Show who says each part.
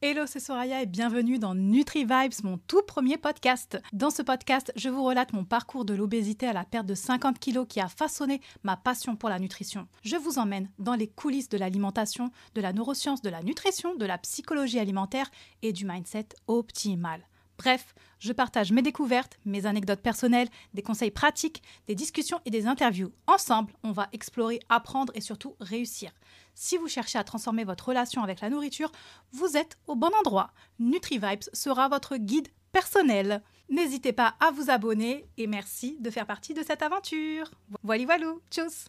Speaker 1: Hello, c'est Soraya et bienvenue dans NutriVibes, mon tout premier podcast. Dans ce podcast, je vous relate mon parcours de l'obésité à la perte de 50 kilos qui a façonné ma passion pour la nutrition. Je vous emmène dans les coulisses de l'alimentation, de la neuroscience, de la nutrition, de la psychologie alimentaire et du mindset optimal. Bref, je partage mes découvertes, mes anecdotes personnelles, des conseils pratiques, des discussions et des interviews. Ensemble, on va explorer, apprendre et surtout réussir. Si vous cherchez à transformer votre relation avec la nourriture, vous êtes au bon endroit. NutriVibes sera votre guide personnel. N'hésitez pas à vous abonner et merci de faire partie de cette aventure. Voilà, voilà, tchuss